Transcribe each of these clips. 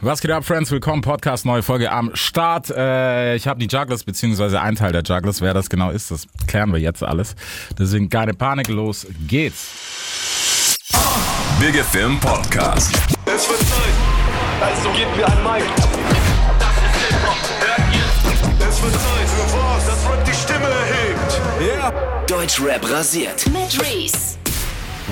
Was geht ab, Friends? Willkommen, Podcast, neue Folge am Start. Äh, ich habe die Jugglers, beziehungsweise ein Teil der Jugglers. Wer das genau ist, das klären wir jetzt alles. Deswegen keine Panik, los geht's. Big FM Podcast. Es wird Zeit. Also gebt mir ein Mic. Das ist Hip-Hop. Hört ihr? Es wird Zeit für was, das Rap die Stimme erhebt. Yeah. Deutschrap rasiert. mit Reese.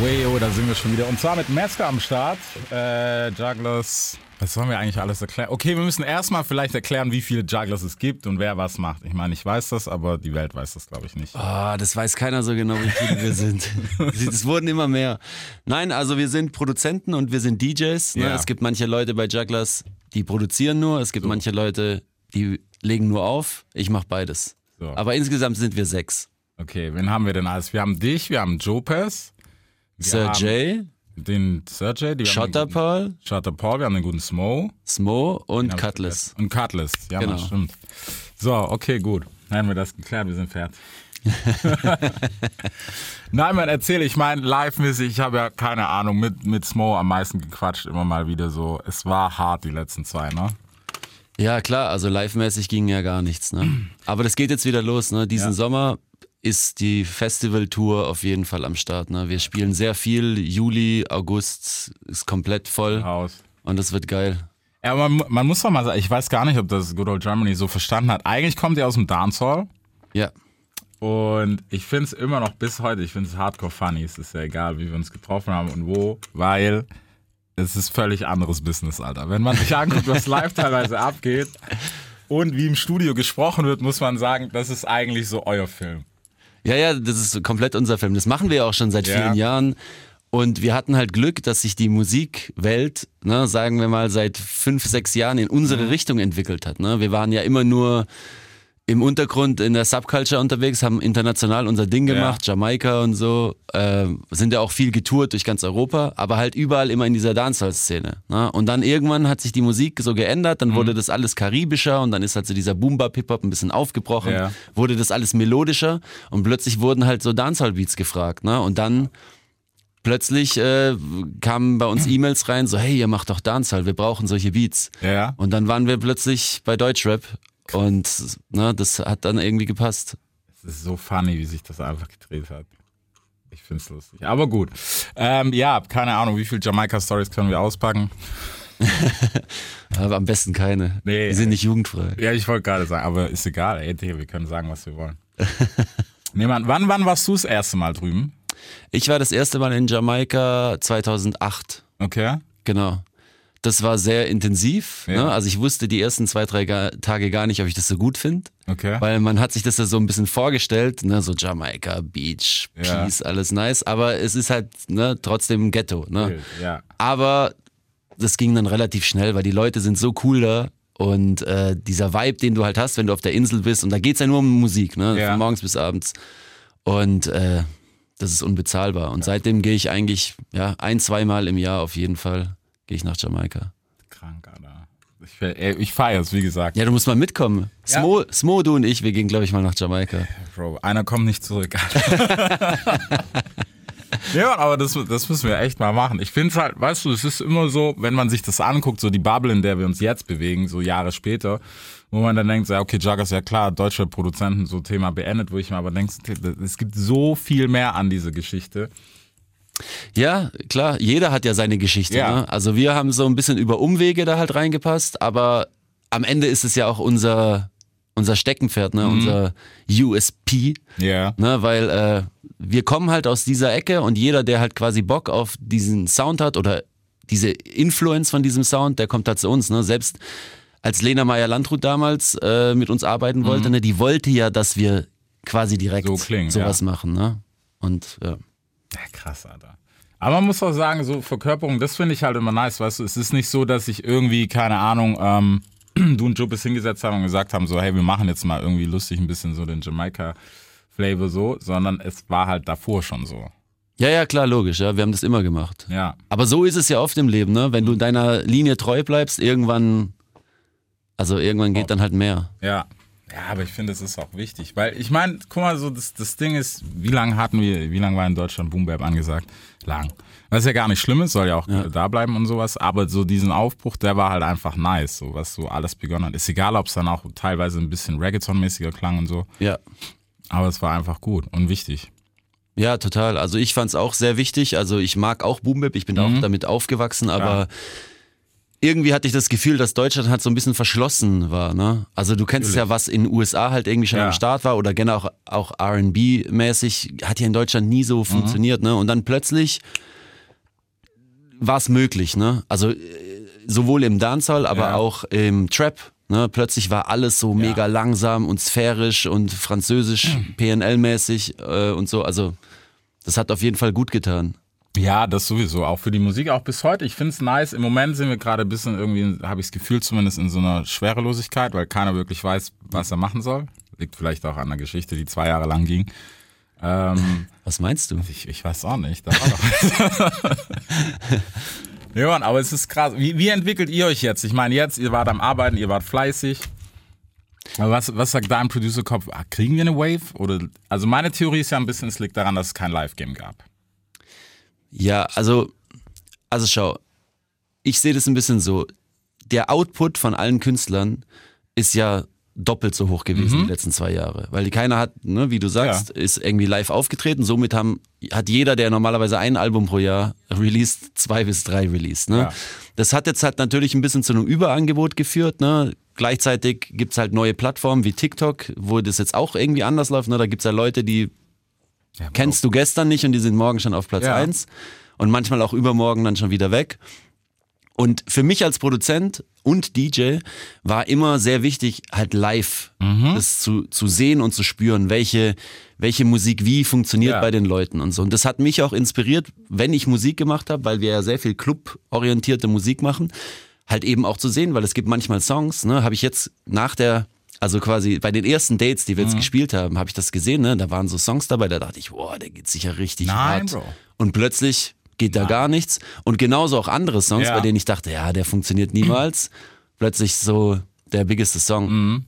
Weyo, da sind wir schon wieder. Und zwar mit Metzger am Start. Äh, Jugglers. Was sollen wir eigentlich alles erklären? Okay, wir müssen erstmal vielleicht erklären, wie viele Jugglers es gibt und wer was macht. Ich meine, ich weiß das, aber die Welt weiß das, glaube ich, nicht. Ah, das weiß keiner so genau, wie viele wir sind. Es wurden immer mehr. Nein, also wir sind Produzenten und wir sind DJs. Ne? Ja. Es gibt manche Leute bei Jugglers, die produzieren nur. Es gibt manche Leute, die legen nur auf. Ich mache beides. So. Aber insgesamt sind wir sechs. Okay, wen haben wir denn alles? Wir haben dich, wir haben Jopez. J, Den J. die- Shutter guten- Paul, Shutter Paul, wir haben den guten Smo. Smo und Cutlass. Und Cutlass, ja, Genau. Mann, stimmt. So, okay, gut. Dann haben wir das geklärt, wir sind fertig. Nein, man, erzähl, ich meine, live-mäßig, ich habe ja keine Ahnung, mit, mit Smo am meisten gequatscht, immer mal wieder so. Es war hart, die letzten zwei, ne? Ja, klar, also live-mäßig ging ja gar nichts. Ne? Aber das geht jetzt wieder los. Ne? Diesen Ja. Sommer ist die Festivaltour auf jeden Fall am Start. Ne? Wir spielen sehr viel. Juli, August ist komplett voll. Haus. Und das wird geil. Ja, aber man, man muss doch mal sagen, ich weiß gar nicht, ob das Good Old Germany so verstanden hat. Eigentlich kommt ihr aus dem Dancehall. Ja. Und ich finde es immer noch bis heute, ich finde es hardcore funny. Es ist ja egal, wie wir uns getroffen haben und wo, weil es ist völlig anderes Business, Alter. Wenn man sich anguckt, was live teilweise abgeht und wie im Studio gesprochen wird, muss man sagen, das ist eigentlich so euer Film. Ja, ja, das ist komplett unser Film. Das machen wir ja auch schon seit Ja. vielen Jahren. Und wir hatten halt Glück, dass sich die Musikwelt, ne, sagen wir mal, seit fünf, sechs Jahren in unsere Mhm. Richtung entwickelt hat. Ne? Wir waren ja immer nur im Untergrund in der Subculture unterwegs, haben international unser Ding gemacht, Jamaika und so, äh, sind ja auch viel getourt durch ganz Europa, aber halt überall immer in dieser Dancehall-Szene. Ne? Und dann irgendwann hat sich die Musik so geändert, dann Mhm. wurde das alles karibischer und dann ist halt so dieser Boom-Bap-Hip-Hop ein bisschen aufgebrochen, Ja. wurde das alles melodischer und plötzlich wurden halt so Dancehall-Beats gefragt. Ne? Und dann plötzlich äh, kamen bei uns E-Mails rein, so hey, ihr macht doch Dancehall, wir brauchen solche Beats. Ja. Und dann waren wir plötzlich bei Deutschrap und ne, das hat dann irgendwie gepasst. Es ist so funny, wie sich das einfach gedreht hat. Ich finde es lustig. Aber gut. Ähm, ja, keine Ahnung, wie viele Jamaika-Stories können wir auspacken. Aber am besten keine. Nee. Die sind nicht jugendfrei. Ja, ich wollte gerade sagen, aber ist egal. Ey, wir können sagen, was wir wollen. nee, Mann, wann, wann warst du das erste Mal drüben? Ich war das erste Mal in Jamaika 2008. Okay. Genau. Das war sehr intensiv. Ja. Ne? Also ich wusste die ersten zwei, drei Ga Tage gar nicht, ob ich das so gut finde. Okay. Weil man hat sich das ja so ein bisschen vorgestellt, ne? so Jamaika, Beach, Ja. Peace, alles nice. Aber es ist halt ne, trotzdem ein Ghetto. Ne? Ja. Aber das ging dann relativ schnell, weil die Leute sind so cool da. Und äh, dieser Vibe, den du halt hast, wenn du auf der Insel bist, und da geht's ja nur um Musik, ne? Ja. Von morgens bis abends. Und äh, das ist unbezahlbar. Und seitdem gehe ich eigentlich ja, ein, zweimal im Jahr auf jeden Fall gehe ich nach Jamaika. Krank, Alter. Ich, ich feiere es, wie gesagt. Ja, du musst mal mitkommen. Ja. Smo, Smo, du und ich, wir gehen, glaube ich, mal nach Jamaika. Bro, einer kommt nicht zurück. ja, aber das, das müssen wir echt mal machen. Ich finde es halt, weißt du, es ist immer so, wenn man sich das anguckt, so die Bubble, in der wir uns jetzt bewegen, so Jahre später, wo man dann denkt, ja, okay, Jugger ist ja klar, deutsche Produzenten, so Thema beendet, wo ich mir aber denke, es gibt so viel mehr an diese Geschichte. Ja, klar, jeder hat ja seine Geschichte. Ja. Ne? Also wir haben so ein bisschen über Umwege da halt reingepasst, aber am Ende ist es ja auch unser, unser Steckenpferd, ne? unser USP. Ja. Ne? Weil äh, wir kommen halt aus dieser Ecke und jeder, der halt quasi Bock auf diesen Sound hat oder diese Influence von diesem Sound, der kommt halt zu uns. Ne? Selbst als Lena Meyer-Landrut damals äh, mit uns arbeiten wollte, ne? die wollte ja, dass wir quasi direkt So klingen, sowas ja. machen. Ne? Und ja. Ja, krass, Alter. Aber man muss auch sagen, so Verkörperung, das finde ich halt immer nice, weißt du, es ist nicht so, dass ich irgendwie, keine Ahnung, ähm, du und Jupis hingesetzt haben und gesagt haben, so, hey, wir machen jetzt mal irgendwie lustig ein bisschen so den Jamaika-Flavor so, sondern es war halt davor schon so. Ja, ja, klar, logisch, ja. Wir haben das immer gemacht. Ja. Aber so ist es ja oft im Leben, ne? Wenn du deiner Linie treu bleibst, irgendwann, also irgendwann geht dann halt mehr. Ja. Ja, aber ich finde, es ist auch wichtig, weil ich meine, guck mal, so das, das Ding ist, wie lange hatten wir, wie lange war in Deutschland Boom Bap angesagt? Lang. Was ja gar nicht schlimm ist, soll ja auch Ja. da bleiben und sowas, aber so diesen Aufbruch, der war halt einfach nice, so was so alles begonnen hat. Ist egal, ob es dann auch teilweise ein bisschen Reggaeton-mäßiger klang und so, Ja. aber es war einfach gut und wichtig. Ja, total. Also ich fand es auch sehr wichtig. Also ich mag auch Boom Bap, ich bin Mhm. auch damit aufgewachsen, aber irgendwie hatte ich das Gefühl, dass Deutschland halt so ein bisschen verschlossen war. Ne? Also du kennst ja, was in den USA halt irgendwie schon Ja. am Start war oder gerne auch, auch R&B-mäßig, hat ja in Deutschland nie Mhm. so funktioniert. Ne? Und dann plötzlich war es möglich. Ne? Also äh, sowohl im Dancehall, aber Ja. auch im Trap. Ne? Plötzlich war alles so mega langsam und sphärisch und französisch, PNL-mäßig äh, und so. Also das hat auf jeden Fall gut getan. Ja, das sowieso. Auch für die Musik, auch bis heute. Ich finde es nice. Im Moment sind wir gerade ein bisschen irgendwie, habe ich das Gefühl, zumindest in so einer Schwerelosigkeit, weil keiner wirklich weiß, was er machen soll. Liegt vielleicht auch an der Geschichte, die zwei Jahre lang ging. Ähm, Was meinst du? ich, ich weiß auch nicht. Da war doch ja, Mann, aber es ist krass. Wie, wie entwickelt ihr euch jetzt? Ich meine, jetzt, ihr wart am Arbeiten, ihr wart fleißig. Aber was, was sagt dein Producer-Kopf? Ah, kriegen wir eine Wave? Oder, also meine Theorie ist ja ein bisschen, es liegt daran, dass es kein Live-Game gab. Ja, also, also schau, ich sehe das ein bisschen so. Der Output von allen Künstlern ist ja doppelt so hoch gewesen die letzten zwei Jahre. Weil die keiner hat, ne, wie du sagst, ist irgendwie live aufgetreten. Somit haben, hat jeder, der normalerweise ein Album pro Jahr released, zwei bis drei released. Ne? Ja. Das hat jetzt halt natürlich ein bisschen zu einem Überangebot geführt. Ne? Gleichzeitig gibt's halt neue Plattformen wie TikTok, wo das jetzt auch irgendwie anders läuft. Ne? Da gibt's ja Leute, die Ja, kennst du gestern nicht und die sind morgen schon auf Platz Ja. eins und manchmal auch übermorgen dann schon wieder weg. Und für mich als Produzent und DJ war immer sehr wichtig, halt live Mhm. das zu, zu sehen und zu spüren, welche, welche Musik wie funktioniert Ja. bei den Leuten und so. Und das hat mich auch inspiriert, wenn ich Musik gemacht habe, weil wir ja sehr viel cluborientierte Musik machen, halt eben auch zu sehen, weil es gibt manchmal Songs, ne, habe ich jetzt nach der, also quasi bei den ersten Dates, die wir jetzt Mhm. gespielt haben, habe ich das gesehen, ne, da waren so Songs dabei, da dachte ich, boah, der geht sicher richtig Nein, hart. Bro. Und plötzlich geht da gar nichts. Und genauso auch andere Songs, Ja. bei denen ich dachte, ja, der funktioniert niemals. plötzlich so der biggeste Song. Mhm.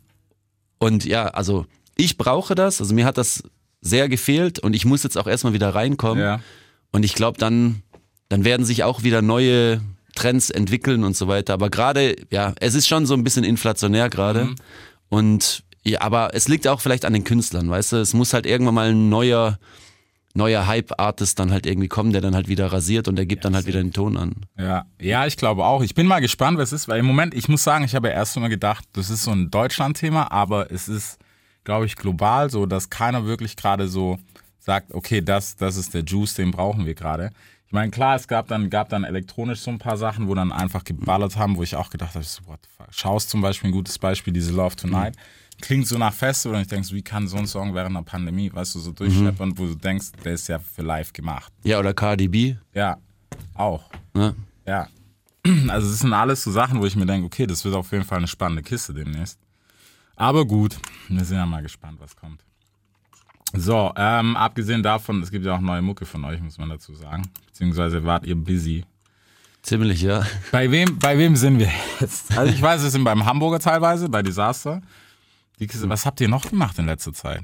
Und ja, also ich brauche das, also mir hat das sehr gefehlt und ich muss jetzt auch erstmal wieder reinkommen. Ja. Und ich glaube, dann, dann werden sich auch wieder neue Trends entwickeln und so weiter. Aber gerade, ja, es ist schon so ein bisschen inflationär gerade. Mhm. Und ja, aber es liegt auch vielleicht an den Künstlern, weißt du? Es muss halt irgendwann mal ein neuer, neuer Hype-Artist dann halt irgendwie kommen, der dann halt wieder rasiert und der gibt dann halt wieder den Ton an. Ja, ja, ich glaube auch. Ich bin mal gespannt, was es ist, weil im Moment, ich muss sagen, ich habe ja erst immer gedacht, das ist so ein Deutschland-Thema, aber es ist, glaube ich, global so, dass keiner wirklich gerade so sagt, okay, das, das ist der Juice, den brauchen wir gerade. Ich meine, klar, es gab dann, gab dann elektronisch so ein paar Sachen, wo dann einfach geballert haben, wo ich auch gedacht habe, so, what the fuck. Schaust zum Beispiel ein gutes Beispiel, diese Love Tonight. Klingt so nach Festival und ich denke, so, wie kann so ein Song während einer Pandemie, weißt du, so durchschleppern, wo du denkst, der ist ja für live gemacht. Ja, oder Cardi B. Ja, auch. Ne? Ja. Also es sind alles so Sachen, wo ich mir denke, okay, das wird auf jeden Fall eine spannende Kiste demnächst. Aber gut, wir sind ja mal gespannt, was kommt. So, ähm, abgesehen davon, es gibt ja auch neue Mucke von euch, muss man dazu sagen. Beziehungsweise wart ihr busy. Ziemlich, ja. Bei wem, bei wem sind wir jetzt? Also ich weiß, wir sind beim Hamburger teilweise, bei Disaster. Was habt ihr noch gemacht in letzter Zeit?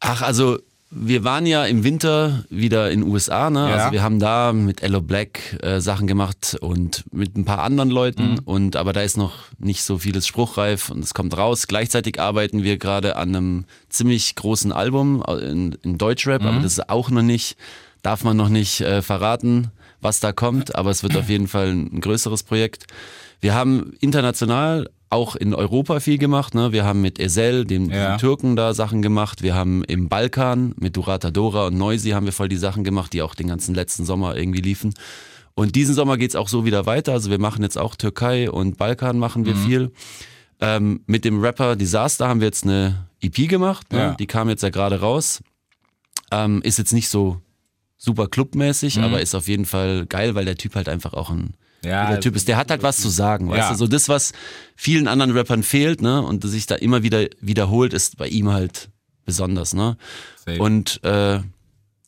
Ach, also wir waren ja im Winter wieder in den USA, ne? Ja. Also wir haben da mit Ello Black äh, Sachen gemacht und mit ein paar anderen Leuten und aber da ist noch nicht so vieles spruchreif und es kommt raus. Gleichzeitig arbeiten wir gerade an einem ziemlich großen Album in, in Deutschrap, aber das ist auch noch nicht, darf man noch nicht äh, verraten, was da kommt, aber es wird auf jeden Fall ein größeres Projekt. Wir haben international auch in Europa viel gemacht. Ne? Wir haben mit Ezel, dem, Ja. Türken, da Sachen gemacht. Wir haben im Balkan mit Durata Dora und Noisy haben wir voll die Sachen gemacht, die auch den ganzen letzten Sommer irgendwie liefen. Und diesen Sommer geht's auch so wieder weiter. Also wir machen jetzt auch Türkei und Balkan machen Mhm. wir viel. Ähm, mit dem Rapper Disaster haben wir jetzt eine EP gemacht. Ne? Ja. Die kam jetzt ja gerade raus. Ähm, ist jetzt nicht so super clubmäßig, Mhm. aber ist auf jeden Fall geil, weil der Typ halt einfach auch ein Ja, der Typ ist, der hat halt was zu sagen, weißt Ja. du, so das, was vielen anderen Rappern fehlt, ne, und das sich da immer wieder wiederholt, ist bei ihm halt besonders, ne. Safe. Und äh,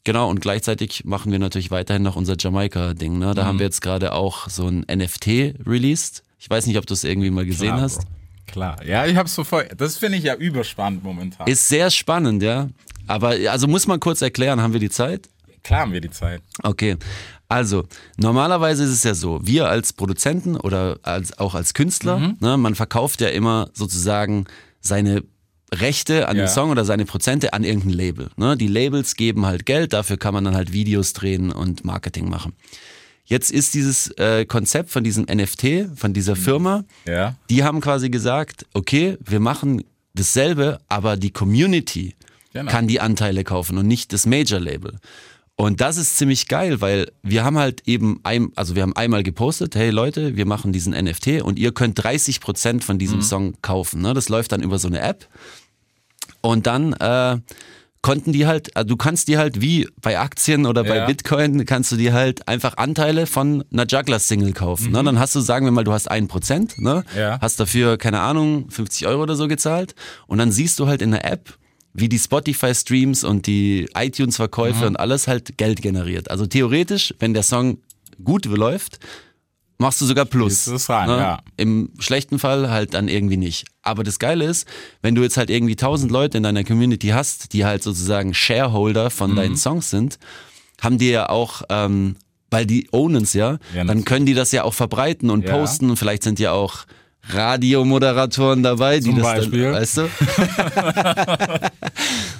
genau, und gleichzeitig machen wir natürlich weiterhin noch unser Jamaika-Ding, ne. Da Mhm. haben wir jetzt gerade auch so ein NFT released. Ich weiß nicht, ob du es irgendwie mal gesehen Klar, hast. Bro. Klar. Ja, ich hab's so voll. Das finde ich ja überspannend momentan. Ist sehr spannend, ja. Aber also muss man kurz erklären, haben wir die Zeit? Klar haben wir die Zeit. Okay. Also, normalerweise ist es ja so, wir als Produzenten oder als, auch als Künstler, Mhm. ne, man verkauft ja immer sozusagen seine Rechte an Ja. den Song oder seine Prozente an irgendein Label. Ne? Die Labels geben halt Geld, dafür kann man dann halt Videos drehen und Marketing machen. Jetzt ist dieses äh, Konzept von diesem NFT, von dieser Firma, Ja. die haben quasi gesagt, okay, wir machen dasselbe, aber die Community Genau. kann die Anteile kaufen und nicht das Major-Label. Und das ist ziemlich geil, weil wir haben halt eben, ein, also wir haben einmal gepostet, hey Leute, wir machen diesen NFT und ihr könnt 30% von Mhm. diesem Song kaufen. Ne? Das läuft dann über so eine App. Und dann äh, konnten die halt, also du kannst die halt wie bei Aktien oder bei Ja. Bitcoin, kannst du dir halt einfach Anteile von einer Juggler-Single kaufen. Ne? Dann hast du, sagen wir mal, du hast ein Prozent, ne? Mhm. Ja. hast dafür, keine Ahnung, 50 Euro oder so gezahlt. Und dann siehst du halt in der App, wie die Spotify-Streams und die iTunes-Verkäufe Mhm. und alles halt Geld generiert. Also theoretisch, wenn der Song gut läuft, machst du sogar Plus. Es rein, ja. Im schlechten Fall halt dann irgendwie nicht. Aber das Geile ist, wenn du jetzt halt irgendwie tausend Leute in deiner Community hast, die halt sozusagen Shareholder von Mhm. deinen Songs sind, haben die ja auch, ähm, weil die ownen's ja, Ja, dann können die das ja auch verbreiten und Ja. posten und vielleicht sind ja auch Radiomoderatoren dabei, die Zum das Beispiel. dann, weißt du?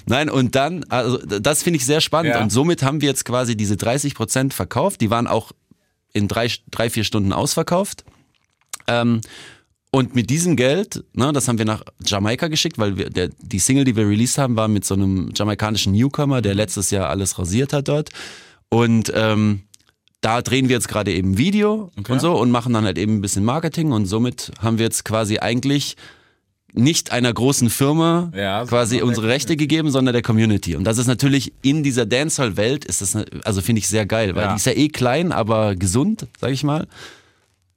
Nein, und dann, also das finde ich sehr spannend Ja. und somit haben wir jetzt quasi diese 30 Prozent verkauft, die waren auch in drei, drei vier Stunden ausverkauft. Ähm, und mit diesem Geld, ne, das haben wir nach Jamaika geschickt, weil wir, der, die Single, die wir released haben, war mit so einem jamaikanischen Newcomer, der letztes Jahr alles rasiert hat dort. Und ähm, da drehen wir jetzt gerade eben Video und so und machen dann halt eben ein bisschen Marketing und somit haben wir jetzt quasi eigentlich nicht einer großen Firma Ja, quasi unsere Rechte gegeben, sondern der Community. Und das ist natürlich in dieser Dancehall-Welt ist das, also finde ich sehr geil, weil Ja. die ist ja eh klein, aber gesund, sag ich mal.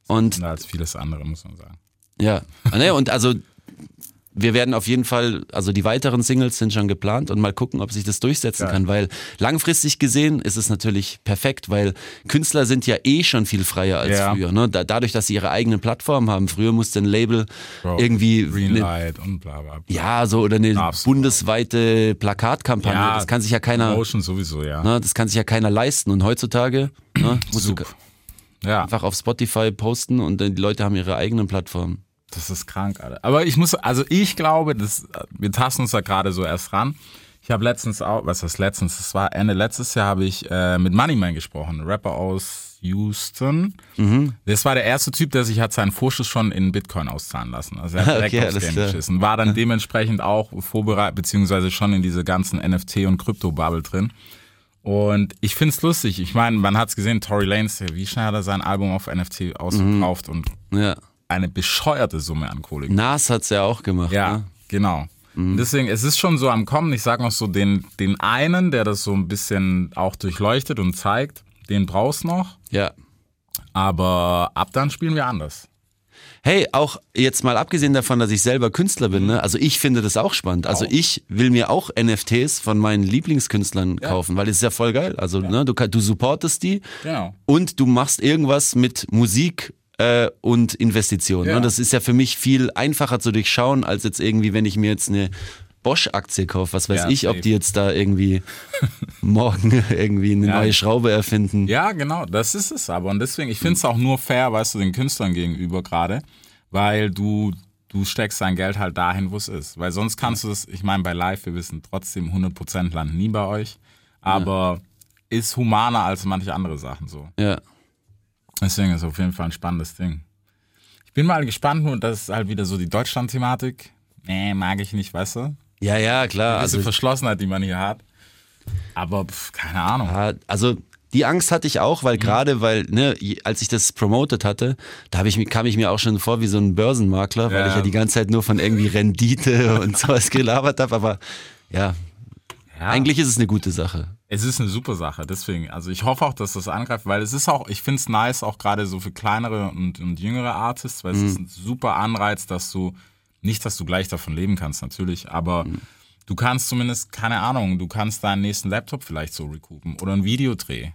Und Als vieles andere, muss man sagen. ja, ne, und also wir werden auf jeden Fall, also die weiteren Singles sind schon geplant und mal gucken, ob sich das durchsetzen Geil. kann, weil langfristig gesehen ist es natürlich perfekt, weil Künstler sind ja eh schon viel freier als Ja. früher. Ne? Da, dadurch, dass sie ihre eigene Plattform haben. Früher musste ein Label Bro, irgendwie ne, Greenlight und bla bla. bla. ja, so oder eine Absolut. bundesweite Plakatkampagne. Ja, das kann sich ja keiner, Motion sowieso, ja. ne, das kann sich ja keiner leisten. Und heutzutage ne, musst du Super. Ja, einfach auf Spotify posten und dann die Leute haben ihre eigenen Plattformen. Das ist krank, Alter. Aber ich muss, also ich glaube, das, wir tasten uns da gerade so erst ran. Ich habe letztens auch, was ist letztens? Das war Ende letztes Jahr, habe ich äh, mit Moneyman gesprochen, Rapper aus Houston. Mhm. Das war der erste Typ, der sich hat seinen Vorschuss schon in Bitcoin auszahlen lassen. Also er hat direkt Okay, aufs klar. geschissen. War dann dementsprechend auch vorbereitet, beziehungsweise schon in diese ganzen NFT- und Krypto-Bubble drin. Und ich find's lustig. Ich meine, man hat's gesehen, Tory Lanez, wie schnell hat er sein Album auf NFT ausverkauft und Ja. Eine bescheuerte Summe an Kohle. Nas hat's ja auch gemacht. Ja, Ne? genau. Und Deswegen, es ist schon so am Kommen. Ich sag noch so, den, den einen, der das so ein bisschen auch durchleuchtet und zeigt, den brauchst noch. Ja. Aber ab dann spielen wir anders. Hey, auch jetzt mal abgesehen davon, dass ich selber Künstler bin, ne? also ich finde das auch spannend. Also ich will mir auch NFTs von meinen Lieblingskünstlern kaufen, weil das ist ja voll geil. Also ne, du, du supportest die Genau. und du machst irgendwas mit Musik äh, und Investitionen. Ja. Ne? Das ist ja für mich viel einfacher zu durchschauen, als jetzt irgendwie, wenn ich mir jetzt eine Bosch-Aktie kaufe, was weiß Ja, ich, ob die jetzt da irgendwie morgen irgendwie eine Ja. neue Schraube erfinden. Ja, genau, das ist es aber. Und deswegen, ich finde es auch nur fair, weißt du, den Künstlern gegenüber gerade, weil du, du steckst dein Geld halt dahin, wo es ist. Weil sonst kannst du es, ich meine, bei Live, wir wissen trotzdem, 100% landen nie bei euch, aber ist humaner als manche andere Sachen so. Ja. Deswegen ist es auf jeden Fall ein spannendes Ding. Ich bin mal gespannt, nur das ist halt wieder so die Deutschland-Thematik. Nee, mag ich nicht, weißt du? Ja, ja, klar. Diese Also, Verschlossenheit, die man hier hat. Aber pf, keine Ahnung. ja, also die Angst hatte ich auch, Mhm. weil gerade, weil, ne, als ich das promotet hatte, da ich, kam ich mir auch schon vor wie so ein Börsenmakler, weil Ja. ich ja die ganze Zeit nur von irgendwie Rendite und sowas gelabert habe. Aber ja, Ja. eigentlich ist es eine gute Sache. Es ist eine super Sache, deswegen. Also ich hoffe auch, dass das angreift, weil es ist auch, ich finde es nice, auch gerade so für kleinere und, und jüngere Artists, weil es ist ein super Anreiz, dass du, nicht, dass du gleich davon leben kannst, natürlich, aber du kannst zumindest, keine Ahnung, du kannst deinen nächsten Laptop vielleicht so recoupen oder ein Videodreh.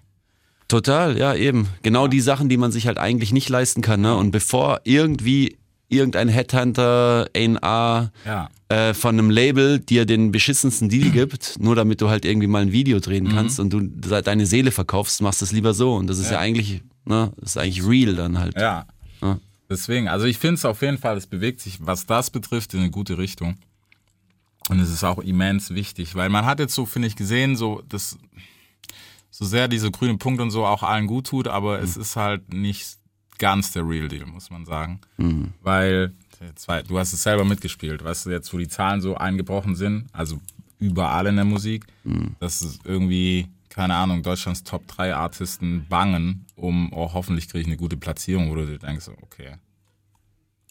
Total, ja, eben. Genau die Sachen, die man sich halt eigentlich nicht leisten kann. Ne? Und bevor irgendwie irgendein Headhunter, A&R Ja. äh, von einem Label dir den beschissensten Deal gibt, nur damit du halt irgendwie mal ein Video drehen Mhm. kannst und du deine Seele verkaufst, machst es lieber so. Und das ist ja, eigentlich, ne, das ist eigentlich real dann halt. Ja. Ja. Deswegen, also ich finde es auf jeden Fall, es bewegt sich, was das betrifft, in eine gute Richtung. Und es ist auch immens wichtig, weil man hat jetzt so, finde ich, gesehen, so, dass so sehr diese grüne Punkt und so auch allen gut tut, aber es ist halt nicht ganz der Real Deal, muss man sagen. Weil, zwei, du hast es selber mitgespielt, weißt du, jetzt wo die Zahlen so eingebrochen sind, also überall in der Musik, dass es irgendwie, keine Ahnung, Deutschlands Top 3 Artisten bangen, um, oh, hoffentlich kriege ich eine gute Platzierung, wo du dir denkst, okay,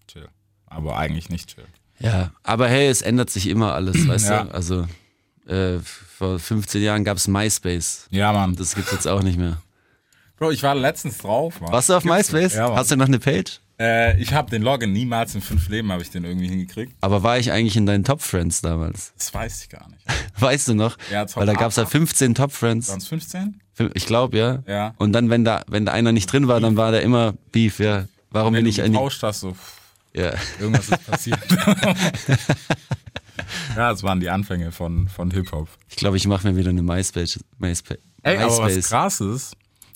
chill. Aber eigentlich nicht chill. Ja, aber hey, es ändert sich immer alles, weißt Ja. du? Also äh, vor 15 Jahren gab es MySpace. Ja, Mann. Das gibt's jetzt auch nicht mehr. Bro, ich war letztens drauf, Mann. Warst du auf Gibt's MySpace? Ja. Hast du noch eine Page? Äh, ich habe den Login niemals in fünf Leben habe ich den irgendwie hingekriegt. Aber war ich eigentlich in deinen Top Friends damals? Das weiß ich gar nicht. Weißt du noch? Ja, Top Weil da gab's ja 8. 15 Top Friends. Waren es 15? Ich glaube, ja. Ja. Und dann, wenn da, wenn da einer nicht drin war, dann war der immer Beef, ja. Warum bin ich eigentlich. getauscht hast, so Ja. irgendwas ist passiert. ja, das waren die Anfänge von, von Hip-Hop. Ich glaube, ich mache mir wieder eine MySpace. MySpace. Ey, aber was MySpace. krass ist,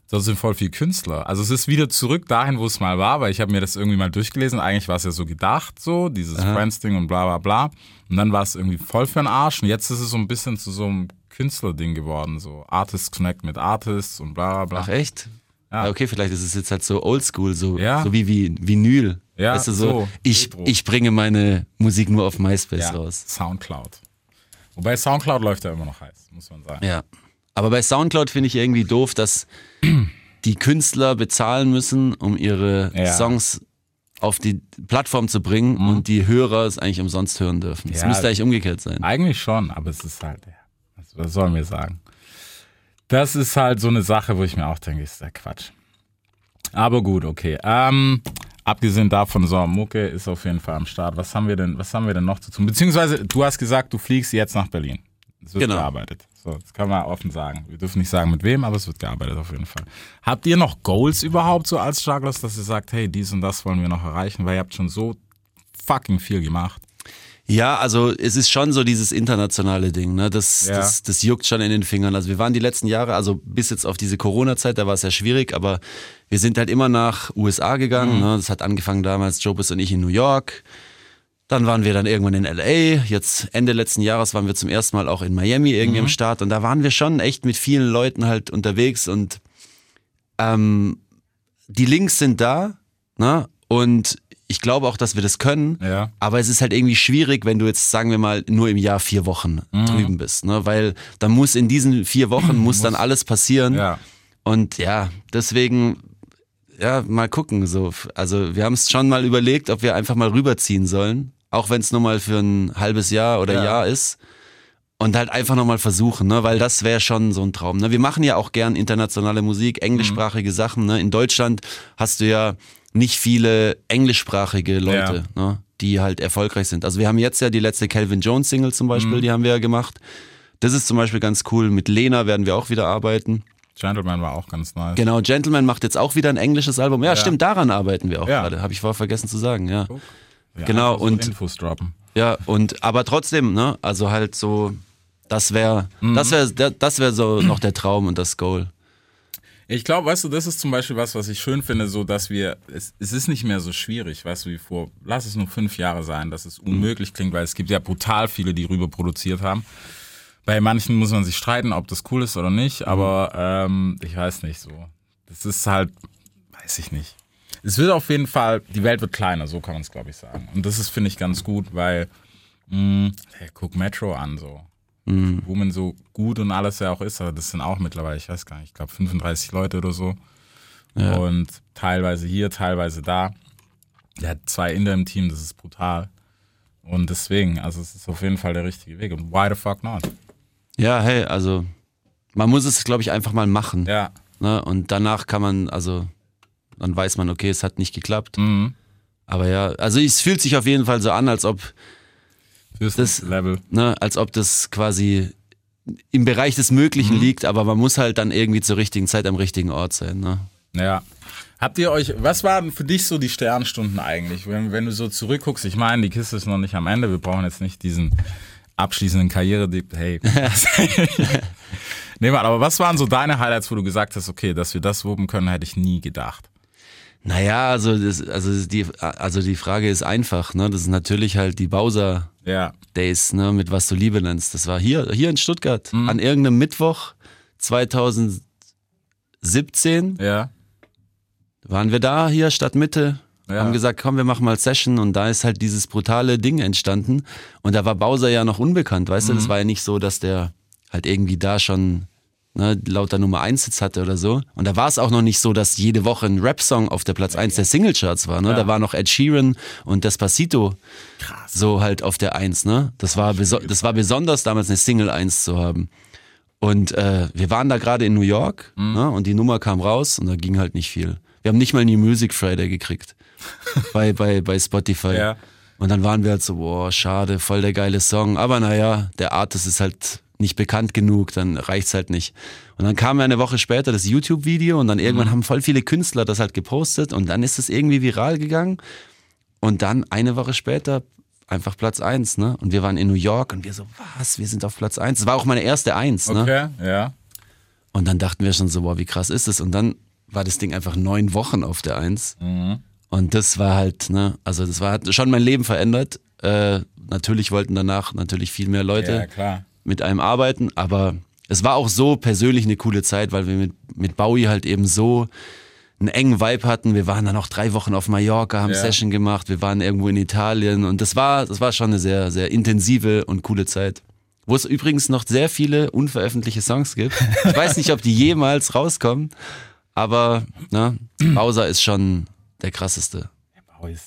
da sind voll viele Künstler. Also es ist wieder zurück dahin, wo es mal war, weil ich habe mir das irgendwie mal durchgelesen. Eigentlich war es ja so gedacht, so, dieses Friends-Ding und bla bla bla. Und dann war es irgendwie voll für den Arsch. Und jetzt ist es so ein bisschen zu so einem Künstler-Ding geworden. So Artists Connect mit Artists und bla bla bla. Ach echt? Ja. Ja. Okay, vielleicht ist es jetzt halt so oldschool, so, Ja. so wie, wie Vinyl. Ja, weißt du, so, so, ich, Retro. ich bringe meine Musik nur auf MySpace ja, raus. Soundcloud. Wobei Soundcloud läuft ja immer noch heiß, muss man sagen. Ja. Aber bei Soundcloud finde ich irgendwie doof, dass die Künstler bezahlen müssen, um ihre Ja. Mhm. Songs auf die Plattform zu bringen und die Hörer es eigentlich umsonst hören dürfen. Das Ja. müsste eigentlich umgekehrt sein. Eigentlich schon, aber es ist halt, was sollen wir sagen? Das ist halt so eine Sache, wo ich mir auch denke, ist der Quatsch. Aber gut, okay. Ähm, abgesehen davon, so, Mucke ist auf jeden Fall am Start. Was haben wir denn, was haben wir denn noch zu tun? Beziehungsweise, du hast gesagt, du fliegst jetzt nach Berlin. Es wird Genau. gearbeitet. So, das kann man offen sagen. Wir dürfen nicht sagen, mit wem, aber es wird gearbeitet auf jeden Fall. Habt ihr noch Goals überhaupt so als Jugglers, dass ihr sagt, hey, dies und das wollen wir noch erreichen? Weil ihr habt schon so fucking viel gemacht. Ja, also es ist schon so dieses internationale Ding, ne? Das, Ja. das, das juckt schon in den Fingern. Also wir waren die letzten Jahre, also bis jetzt auf diese Corona-Zeit, da war es ja schwierig, aber wir sind halt immer nach USA gegangen. Ne? Das hat angefangen damals, Jobus und ich in New York. Dann waren wir dann irgendwann in LA. Jetzt Ende letzten Jahres waren wir zum ersten Mal auch in Miami irgendwie am Start. Und da waren wir schon echt mit vielen Leuten halt unterwegs und ähm, die Links sind da, ne? Und ich glaube auch, dass wir das können. Ja. Aber es ist halt irgendwie schwierig, wenn du jetzt, sagen wir mal, nur im Jahr vier Wochen Mhm. drüben bist, ne? Weil dann muss in diesen vier Wochen muss dann alles passieren. Ja. Und ja, deswegen, ja, mal gucken. So. Also wir haben es schon mal überlegt, ob wir einfach mal rüberziehen sollen. Auch wenn es nur mal für ein halbes Jahr oder Ja. Jahr ist. Und halt einfach nochmal versuchen, ne? weil das wäre schon so ein Traum. Ne? Wir machen ja auch gern internationale Musik, englischsprachige Sachen. Ne? In Deutschland hast du ja nicht viele englischsprachige Leute, ne? die halt erfolgreich sind. Also wir haben jetzt ja die letzte Calvin Jones Single zum Beispiel, die haben wir ja gemacht. Das ist zum Beispiel ganz cool. Mit Lena werden wir auch wieder arbeiten. Gentleman war auch ganz nice. Genau, Gentleman macht jetzt auch wieder ein englisches Album. Ja, stimmt, daran arbeiten wir auch Ja. gerade. Habe ich vorher vergessen zu sagen, ja. Ja, Genau, und- Infos droppen. Ja, und aber trotzdem, ne? Also halt so, das wäre, das wäre, das wäre so noch der Traum und das Goal. Ich glaube, weißt du, das ist zum Beispiel was, was ich schön finde, so dass wir, es, es ist nicht mehr so schwierig, weißt du, wie vor, lass es nur fünf Jahre sein, dass es unmöglich klingt, weil es gibt ja brutal viele, die rüber produziert haben. Bei manchen muss man sich streiten, ob das cool ist oder nicht, aber ähm, ich weiß nicht so. Das ist halt, weiß ich nicht. Es wird auf jeden Fall, die Welt wird kleiner, so kann man es, glaube ich, sagen. Und das ist, finde ich, ganz gut, weil, mh, hey, guck Metro an, so. Wo man so gut und alles ja auch ist, aber das sind auch mittlerweile, ich weiß gar nicht, ich glaube 35 Leute oder so. Und teilweise hier, teilweise da. Der hat zwei Inder im Team, das ist brutal. Und deswegen, also es ist auf jeden Fall der richtige Weg. Und why the fuck not? Ja, hey, also man muss es, glaube ich, einfach mal machen. Ja. Ne? Und danach kann man, also dann weiß man, okay, es hat nicht geklappt. Mhm. Aber ja, also es fühlt sich auf jeden Fall so an, als ob, Fürs Das- Level. ne, als ob das quasi im Bereich des Möglichen liegt, aber man muss halt dann irgendwie zur richtigen Zeit am richtigen Ort sein. Ne? Ja. Habt ihr euch, was waren für dich so die Sternstunden eigentlich? Wenn, wenn du so zurückguckst, ich meine, die Kiste ist noch nicht am Ende, wir brauchen jetzt nicht diesen abschließenden karriere hey. nee, Mann, aber was waren so deine Highlights, wo du gesagt hast, okay, dass wir das wuppen können, hätte ich nie gedacht? Naja, also, das, also, die, also die Frage ist einfach, ne? Das ist natürlich halt die Bowser ja. Days, ne, mit was du Liebe nennst. Das war hier, hier in Stuttgart, mhm. an irgendeinem Mittwoch 2017. Ja. Waren wir da hier Stadtmitte, ja. haben gesagt, komm, wir machen mal Session und da ist halt dieses brutale Ding entstanden. Und da war Bowser ja noch unbekannt, weißt mhm. du? Das war ja nicht so, dass der halt irgendwie da schon ne, lauter Nummer 1 Sitz hatte oder so. Und da war es auch noch nicht so, dass jede Woche ein Rap-Song auf der Platz 1 der Singlecharts war. Ne? Ja. Da war noch Ed Sheeran und Despacito Krass. so halt auf der 1. Ne? Das, war das war besonders damals eine Single 1 zu haben. Und äh, wir waren da gerade in New York mhm. ne? und die Nummer kam raus und da ging halt nicht viel. Wir haben nicht mal nie Music Friday gekriegt bei, bei, bei Spotify. Ja. Und dann waren wir halt so, boah, schade, voll der geile Song. Aber naja, der Artist ist halt nicht bekannt genug, dann reicht's halt nicht. Und dann kam eine Woche später das YouTube-Video und dann irgendwann mhm. haben voll viele Künstler das halt gepostet und dann ist es irgendwie viral gegangen. Und dann eine Woche später einfach Platz eins, ne? Und wir waren in New York und wir so, was? Wir sind auf Platz eins. Das war auch meine erste Eins, ne? Okay, ja. Und dann dachten wir schon so, boah, wie krass ist es? Und dann war das Ding einfach neun Wochen auf der Eins. Mhm. Und das war halt, ne, also das war hat schon mein Leben verändert. Äh, natürlich wollten danach natürlich viel mehr Leute. Ja, mit einem arbeiten, aber es war auch so persönlich eine coole Zeit, weil wir mit, mit Bowie halt eben so einen engen Vibe hatten. Wir waren dann noch drei Wochen auf Mallorca, haben ja. Session gemacht, wir waren irgendwo in Italien und das war, das war schon eine sehr, sehr intensive und coole Zeit. Wo es übrigens noch sehr viele unveröffentlichte Songs gibt. Ich weiß nicht, ob die jemals rauskommen, aber ne, Bowser ist schon der krasseste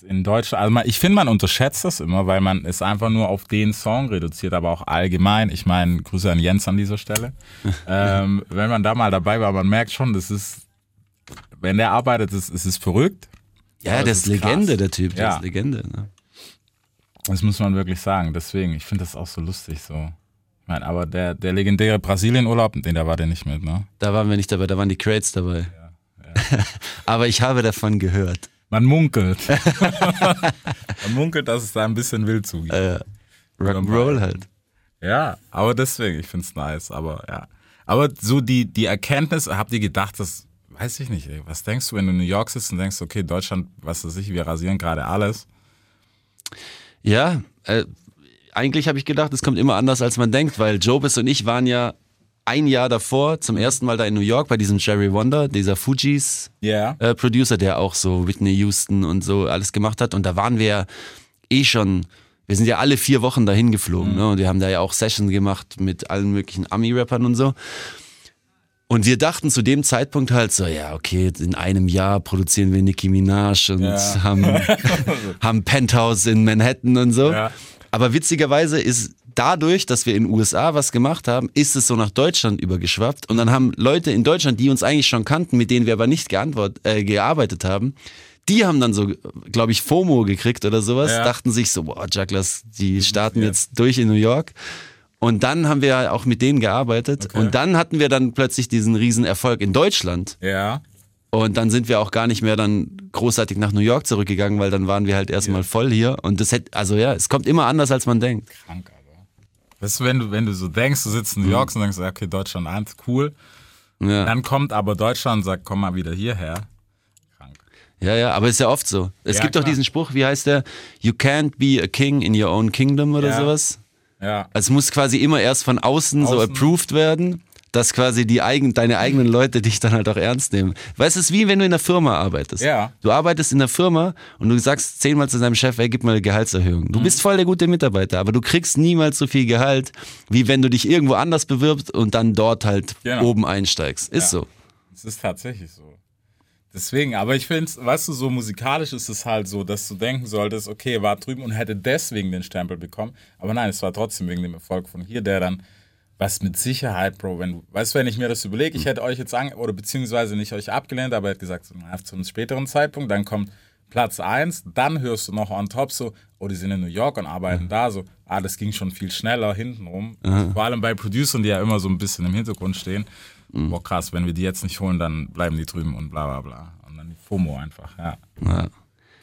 in Deutschland, also ich finde, man unterschätzt das immer, weil man es einfach nur auf den Song reduziert, aber auch allgemein. Ich meine, Grüße an Jens an dieser Stelle. ähm, wenn man da mal dabei war, man merkt schon, das ist, wenn der arbeitet, ist, ist es verrückt. Ja, der ist, Legende, krass. der Typ, der ja. ist Legende. Ne? Das muss man wirklich sagen. Deswegen, ich finde das auch so lustig so. Ich meine, aber der, der legendäre Brasilien-Urlaub, den da war der nicht mit, ne? Da waren wir nicht dabei, da waren die Crates dabei. Ja, aber ich habe davon gehört. Man munkelt. Man munkelt, dass es da ein bisschen wild zugeht. Äh, Rock'n'Roll halt. Ja, aber deswegen, ich finde es nice, aber ja. Aber so die, die Erkenntnis, habt ihr gedacht, das weiß ich nicht, ey. Was denkst du, wenn du in New York sitzt und denkst, okay, Deutschland, was weiß ich, wir rasieren gerade alles? Ja, äh, eigentlich habe ich gedacht, es kommt immer anders, als man denkt, weil Jobis und ich waren ja ein Jahr davor zum ersten Mal da in New York bei diesem Jerry Wonder, dieser Fujis yeah. äh, Producer, der auch so Whitney Houston und so alles gemacht hat. Und da waren wir eh schon, wir sind ja alle vier Wochen dahin geflogen. Mhm. Ne? Und wir haben da ja auch Sessions gemacht mit allen möglichen Ami-Rappern und so. Und wir dachten zu dem Zeitpunkt halt so, ja, okay, in einem Jahr produzieren wir Nicki Minaj und ja. haben, haben Penthouse in Manhattan und so. Ja. Aber witzigerweise ist dadurch, dass wir in den USA was gemacht haben, ist es so nach Deutschland übergeschwappt. Und dann haben Leute in Deutschland, die uns eigentlich schon kannten, mit denen wir aber nicht äh, gearbeitet haben, die haben dann so, glaube ich, FOMO gekriegt oder sowas, ja. dachten sich so, boah, Jugglers, die starten jetzt durch in New York. Und dann haben wir auch mit denen gearbeitet. Okay. Und dann hatten wir dann plötzlich diesen riesen Erfolg in Deutschland. Ja. Und dann sind wir auch gar nicht mehr dann großartig nach New York zurückgegangen, weil dann waren wir halt erstmal Ja. voll hier. Und das hätte, also ja, es kommt immer anders, als man denkt. Krank. Weißt du, wenn du, wenn du so denkst, du sitzt in New York und denkst, okay, Deutschland 1, cool. Ja. Dann kommt aber Deutschland und sagt, komm mal wieder hierher. Krank. Ja, ja, aber ist ja oft so. Es Ja, gibt doch klar. diesen Spruch, wie heißt der? You can't be a king in your own kingdom oder Ja. sowas. Ja. Also es muss quasi immer erst von außen, so Außen. approved werden, dass quasi die eigen, deine eigenen Leute dich dann halt auch ernst nehmen. Weißt du, es ist wie wenn du in einer Firma arbeitest. Ja. Du arbeitest in einer Firma und du sagst zehnmal zu deinem Chef, ey, gib mal eine Gehaltserhöhung. Mhm. Du bist voll der gute Mitarbeiter, aber du kriegst niemals so viel Gehalt, wie wenn du dich irgendwo anders bewirbst und dann dort halt Genau. oben einsteigst. Ist Ja. so. Es ist tatsächlich so. Deswegen, aber ich finde, weißt du, so musikalisch ist es halt so, dass du denken solltest, okay, war drüben und hätte deswegen den Stempel bekommen. Aber nein, es war trotzdem wegen dem Erfolg von hier, der dann, was mit Sicherheit, Bro, wenn du, weißt du, wenn ich mir das überlege, ich hätte euch jetzt an, oder beziehungsweise nicht euch abgelehnt, aber er hat gesagt, zu einem späteren Zeitpunkt, dann kommt Platz 1, dann hörst du noch on top so, oh, die sind in New York und arbeiten da, so, ah, das ging schon viel schneller hintenrum. Vor allem bei Producern, die ja immer so ein bisschen im Hintergrund stehen. Boah, krass, wenn wir die jetzt nicht holen, dann bleiben die drüben und bla bla bla. Und dann FOMO einfach, ja. Ja.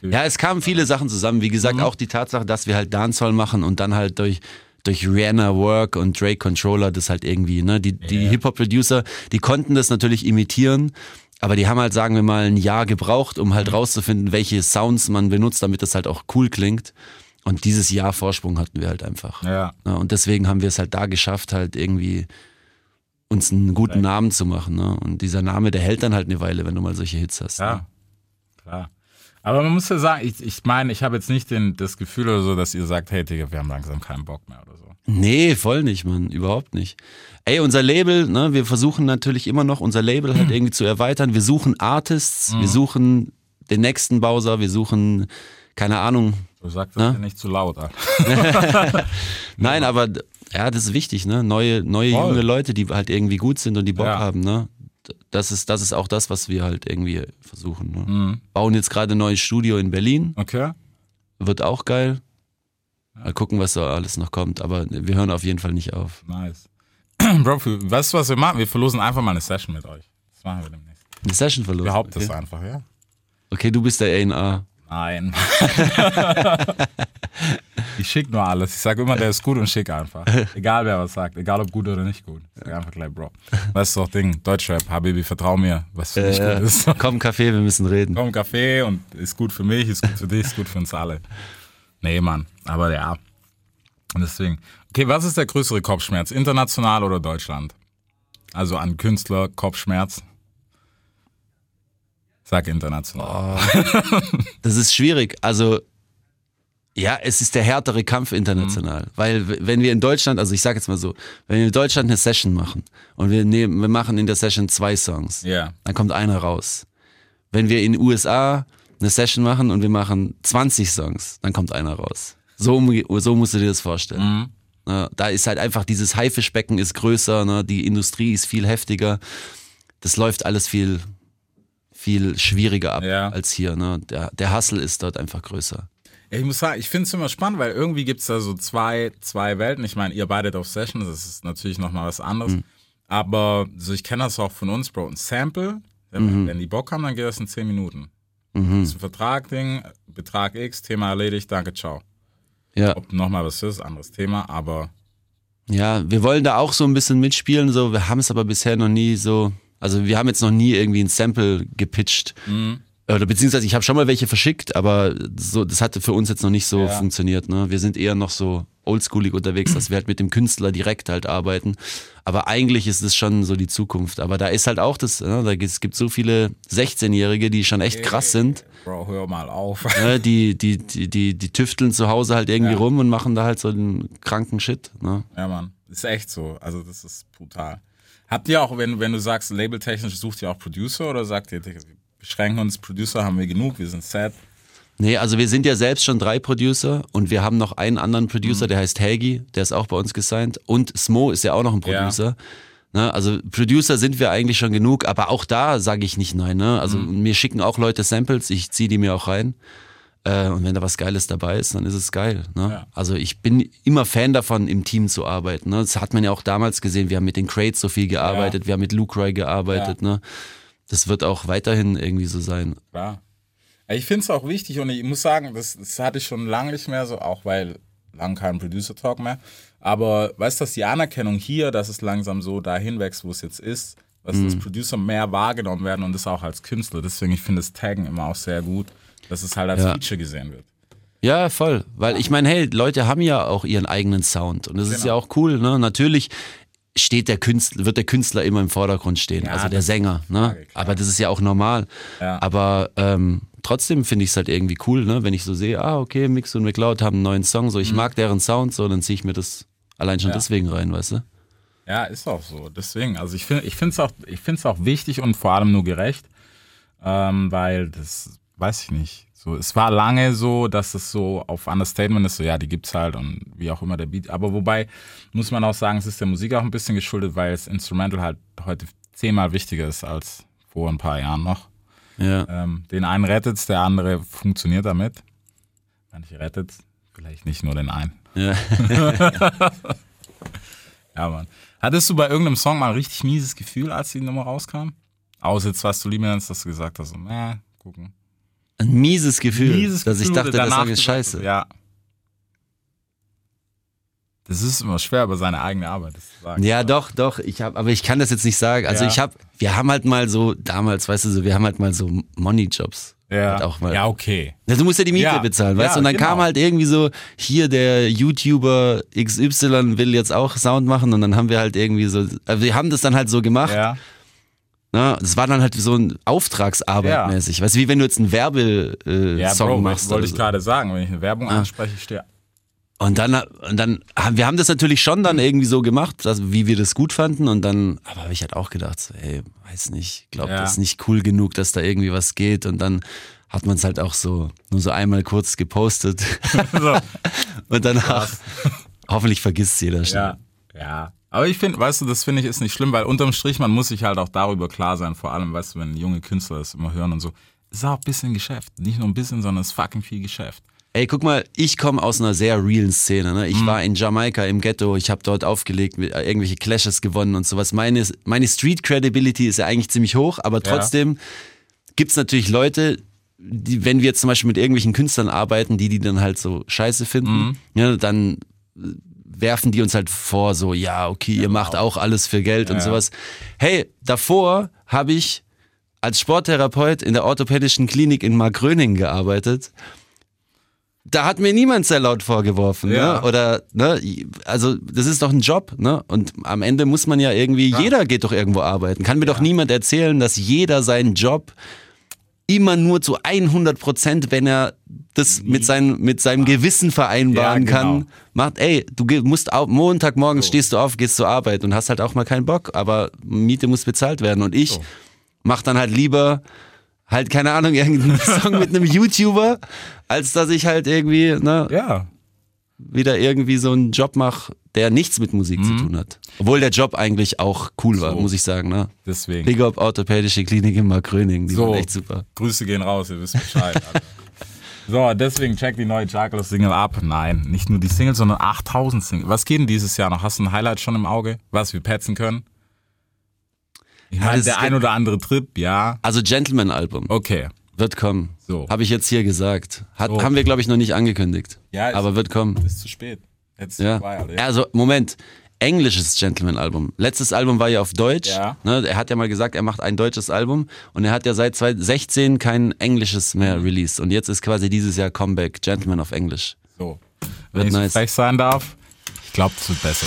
Ja, es kamen viele Sachen zusammen. Wie gesagt, auch die Tatsache, dass wir halt Dancehall machen und dann halt durch durch Rihanna Work und Drake Controller das halt irgendwie, ne? Die, die Hip-Hop-Producer, die konnten das natürlich imitieren, aber die haben halt, sagen wir mal, ein Jahr gebraucht, um halt rauszufinden, welche Sounds man benutzt, damit das halt auch cool klingt. Und dieses Jahr Vorsprung hatten wir halt einfach. Ja. Ne? Und deswegen haben wir es halt da geschafft, halt irgendwie uns einen guten Namen zu machen. Ne? Und dieser Name, der hält dann halt eine Weile, wenn du mal solche Hits hast. Ne? Ja, klar. Aber man muss ja sagen, ich, ich meine, ich habe jetzt nicht den, das Gefühl oder so, dass ihr sagt, hey Digga, wir haben langsam keinen Bock mehr oder so. Nee, voll nicht, Mann. Überhaupt nicht. Ey, unser Label, ne, wir versuchen natürlich immer noch, unser Label halt irgendwie zu erweitern. Wir suchen Artists, wir suchen den nächsten Bowser, wir suchen, keine Ahnung. Du sagst das Na? ja nicht zu laut, Alter. Nein, aber ja, das ist wichtig, ne? Neue, neue Voll. junge Leute, die halt irgendwie gut sind und die Bock Ja. haben, ne? Das ist, das ist auch das, was wir halt irgendwie versuchen. Ne? Mhm. Bauen jetzt gerade ein neues Studio in Berlin, Okay? wird auch geil. Mal gucken, was da alles noch kommt, aber wir hören auf jeden Fall nicht auf. Nice. Bro, weißt du, was wir machen? Wir verlosen einfach mal eine Session mit euch. Das machen wir demnächst. Eine Session verloren. Behauptet okay. das einfach, ja? okay, du bist der A&R. Nein. ich schick nur alles. Ich sage immer, der ist gut und schick einfach. Egal wer was sagt, egal ob gut oder nicht gut. Ich sag einfach gleich, Bro. Weißt du doch Ding, Deutschrap, Habibi, vertrau mir, was für dich Äh, gut ist. komm, Kaffee, wir müssen reden. Komm, Kaffee und ist gut für mich, ist gut für dich, ist gut für uns alle. Nee, Mann, aber ja. Und deswegen. Okay, was ist der größere Kopfschmerz? International oder Deutschland? Also an Künstler, Kopfschmerz? Sag international. Das ist schwierig. Also, ja, es ist der härtere Kampf international. Mhm. Weil, wenn wir in Deutschland, also ich sag jetzt mal so, wenn wir in Deutschland eine Session machen und wir, nehmen, wir machen in der Session zwei Songs, Ja. dann kommt einer raus. Wenn wir in den USA eine Session machen und wir machen 20 Songs, dann kommt einer raus. So, so musst du dir das vorstellen. Mhm. Da ist halt einfach dieses Haifischbecken ist größer, ne, die Industrie ist viel heftiger. Das läuft alles viel, viel schwieriger ab Ja. als hier. Ne? Der, der Hustle ist dort einfach größer. Ich muss sagen, ich finde es immer spannend, weil irgendwie gibt es da so zwei, zwei Welten. Ich meine, ihr beide auf Sessions, das ist natürlich nochmal was anderes. Mhm. Aber so, ich kenne das auch von uns, Bro. Ein Sample, wenn, Mhm. wenn die Bock haben, dann geht das in 10 Minuten. Das ist ein Vertrag-Ding, Betrag X, Thema erledigt, danke, ciao. Ja. Ob nochmal was ist, anderes Thema, aber ja, wir wollen da auch so ein bisschen mitspielen. So, wir haben es aber bisher noch nie so. Also wir haben jetzt noch nie irgendwie ein Sample gepitcht. Mhm. Oder beziehungsweise ich habe schon mal welche verschickt, aber so, das hatte für uns jetzt noch nicht so Ja. funktioniert. Ne? Wir sind eher noch so oldschoolig unterwegs, dass wir halt mit dem Künstler direkt halt arbeiten. Aber eigentlich ist es schon so die Zukunft. Aber da ist halt auch das, ne? da gibt- es gibt so viele 16-Jährige, die schon echt krass sind. Bro, hör mal auf. Ne? Die, die, die, die, die tüfteln zu Hause halt irgendwie Ja. rum und machen da halt so einen kranken Shit. Ne? Ja, Mann. Ist echt so. Also, das ist brutal. Habt ihr auch, wenn, wenn du sagst, labeltechnisch, sucht ihr auch Producer oder sagt ihr, wir beschränken uns, Producer haben wir genug, wir sind set? Nee, also wir sind ja selbst schon drei Producer und wir haben noch einen anderen Mhm. Producer, der heißt Helgi, der ist auch bei uns gesigned. Und Smo ist ja auch noch ein Ja. Producer. Ne, also Producer sind wir eigentlich schon genug, aber auch da sage ich nicht nein. Ne? Also Mhm. mir schicken auch Leute Samples, ich ziehe die mir auch rein. Äh, und wenn da was Geiles dabei ist, dann ist es geil. Ne? Ja. Also ich bin immer Fan davon, im Team zu arbeiten. Ne? Das hat man ja auch damals gesehen. Wir haben mit den Crates so viel gearbeitet, wir haben mit Luke Roy gearbeitet. Ne? Das wird auch weiterhin irgendwie so sein. Klar. Ich finde es auch wichtig und ich muss sagen, das, das hatte ich schon lange nicht mehr so, auch weil lang kein Producer-Talk mehr. Aber weißt du, dass die Anerkennung hier, dass es langsam so dahin wächst, wo es jetzt ist, dass das Producer mehr wahrgenommen werden und das auch als Künstler. Deswegen, ich finde das Taggen immer auch sehr gut, dass es halt als Ja. Feature gesehen wird. Ja, voll. Weil ich meine, hey, Leute haben ja auch ihren eigenen Sound und das ist Genau. ja auch cool. Ne? Natürlich steht der Künstler, wird der Künstler immer im Vordergrund stehen, Ja, also der Sänger. Ne? Frage. Aber das ist ja auch normal. Ja. Aber ähm, trotzdem finde ich es halt irgendwie cool, ne? wenn ich so sehe, ah, okay, Mix und McLeod haben einen neuen Song, so ich mag deren Sound, so dann ziehe ich mir das allein schon Mhm. Ja. deswegen rein, weißt du? Ja, ist auch so. Deswegen, also ich finde ich es auch, ich find's auch wichtig und vor allem nur gerecht, ähm, weil das, weiß ich nicht, so, es war lange so, dass es so auf Understatement ist, so ja, die gibt's halt und wie auch immer der Beat. Aber wobei, muss man auch sagen, es ist der Musik auch ein bisschen geschuldet, weil das Instrumental halt heute zehnmal wichtiger ist als vor ein paar Jahren noch. Ja. Ähm, den einen rettet's, der andere funktioniert damit. Manche rettet's, vielleicht nicht nur den einen. ja. Ja, Mann. Hattest du bei irgendeinem Song mal ein richtig mieses Gefühl, als die Nummer rauskam? Außer jetzt, was du lieber nennst, dass du gesagt hast, so, äh, gucken. Ein mieses Gefühl, Mieses dass ich Gefühl, dachte, der danach Song ist scheiße. Ja. Das ist immer schwer, über seine eigene Arbeit das zu sagen. Ja, doch, doch. Ich hab, aber ich kann das jetzt nicht sagen. Also Ja. ich habe, wir haben halt mal so damals, weißt du, so, wir haben halt mal so Money-Jobs. Ja, Halt auch mal. ja okay. Ja, du musst ja die Miete Ja, bezahlen, weißt ja, du? Und dann genau. kam halt irgendwie so, hier der YouTuber XY will jetzt auch Sound machen und dann haben wir halt irgendwie so, also wir haben das dann halt so gemacht. Ja. Ne? Das war dann halt so ein Auftragsarbeit Ja. mäßig. Weißt du, wie wenn du jetzt einen Werbesong äh, Ja, Song Bro, machst. wollte ich so. gerade sagen. Wenn ich eine Werbung Ah. anspreche, ich stehe. Und dann, und dann wir haben das natürlich schon dann irgendwie so gemacht, dass, wie wir das gut fanden. Und dann, aber habe ich halt auch gedacht, so, ey, weiß nicht, glaube, Ja. das ist nicht cool genug, dass da irgendwie was geht. Und dann hat man es halt auch so nur so einmal kurz gepostet. So. und danach hoffentlich vergisst jeder schnell. Ja, ja. Aber ich finde, weißt du, das finde ich ist nicht schlimm, weil unterm Strich, man muss sich halt auch darüber klar sein, vor allem, weißt du, wenn junge Künstler das immer hören und so, es ist auch ein bisschen Geschäft. Nicht nur ein bisschen, sondern es ist fucking viel Geschäft. Ey, guck mal, ich komme aus einer sehr realen Szene. Ne? Ich war in Jamaika im Ghetto, ich habe dort aufgelegt, mit, äh, irgendwelche Clashes gewonnen und sowas. Meine, meine Street Credibility ist ja eigentlich ziemlich hoch, aber trotzdem gibt's natürlich Leute, die, wenn wir jetzt zum Beispiel mit irgendwelchen Künstlern arbeiten, die die dann halt so scheiße finden, ja, dann äh, werfen die uns halt vor, so, ja, okay, ihr macht auch alles für Geld und Ja. sowas. Hey, davor habe ich als Sporttherapeut in der orthopädischen Klinik in Markgröning gearbeitet da hat mir niemand sehr laut vorgeworfen, Ja. ne? Oder, ne? Also, das ist doch ein Job, ne? Und am Ende muss man ja irgendwie, jeder geht doch irgendwo arbeiten. Kann mir doch niemand erzählen, dass jeder seinen Job immer nur zu 100 Prozent, wenn er das mit, sein, mit seinem Gewissen vereinbaren Ja, genau. kann, macht, ey, du musst auf, Montagmorgen stehst du auf, gehst zur Arbeit und hast halt auch mal keinen Bock, aber Miete muss bezahlt werden. Und ich mach dann halt lieber halt, keine Ahnung, irgendeinen Song mit einem YouTuber, als dass ich halt irgendwie, ne, Ja. wieder irgendwie so einen Job mache, der nichts mit Musik zu tun hat. Obwohl der Job eigentlich auch cool war, So. muss ich sagen, ne? Deswegen. Big Up Orthopädische Klinik in Markgröning, die So. waren echt super. Grüße gehen raus, ihr wisst Bescheid. So, deswegen check die neue Charcolos Single ab. Nein, nicht nur die Single, sondern 8000 Single. Was geht denn dieses Jahr noch? Hast du ein Highlight schon im Auge? Was wir petzen können? Ich meine, der ein oder andere Trip, ja. Also Gentleman-Album Okay. wird kommen. So. Habe ich jetzt hier gesagt. Hat, So. Haben wir, glaube ich, noch nicht angekündigt. Ja, ist- aber wird kommen. Ist zu spät. Jetzt Ja. vorbei, Alter. Also, Moment. Englisches Gentleman-Album. Letztes Album war ja auf Deutsch. Ja. Ne, er hat ja mal gesagt, er macht ein deutsches Album und er hat ja seit 2016 kein Englisches mehr released. Und jetzt ist quasi dieses Jahr Comeback Gentleman auf Englisch. So. Wird Wenn ich so nice. frech sein darf, ich glaube, es wird besser.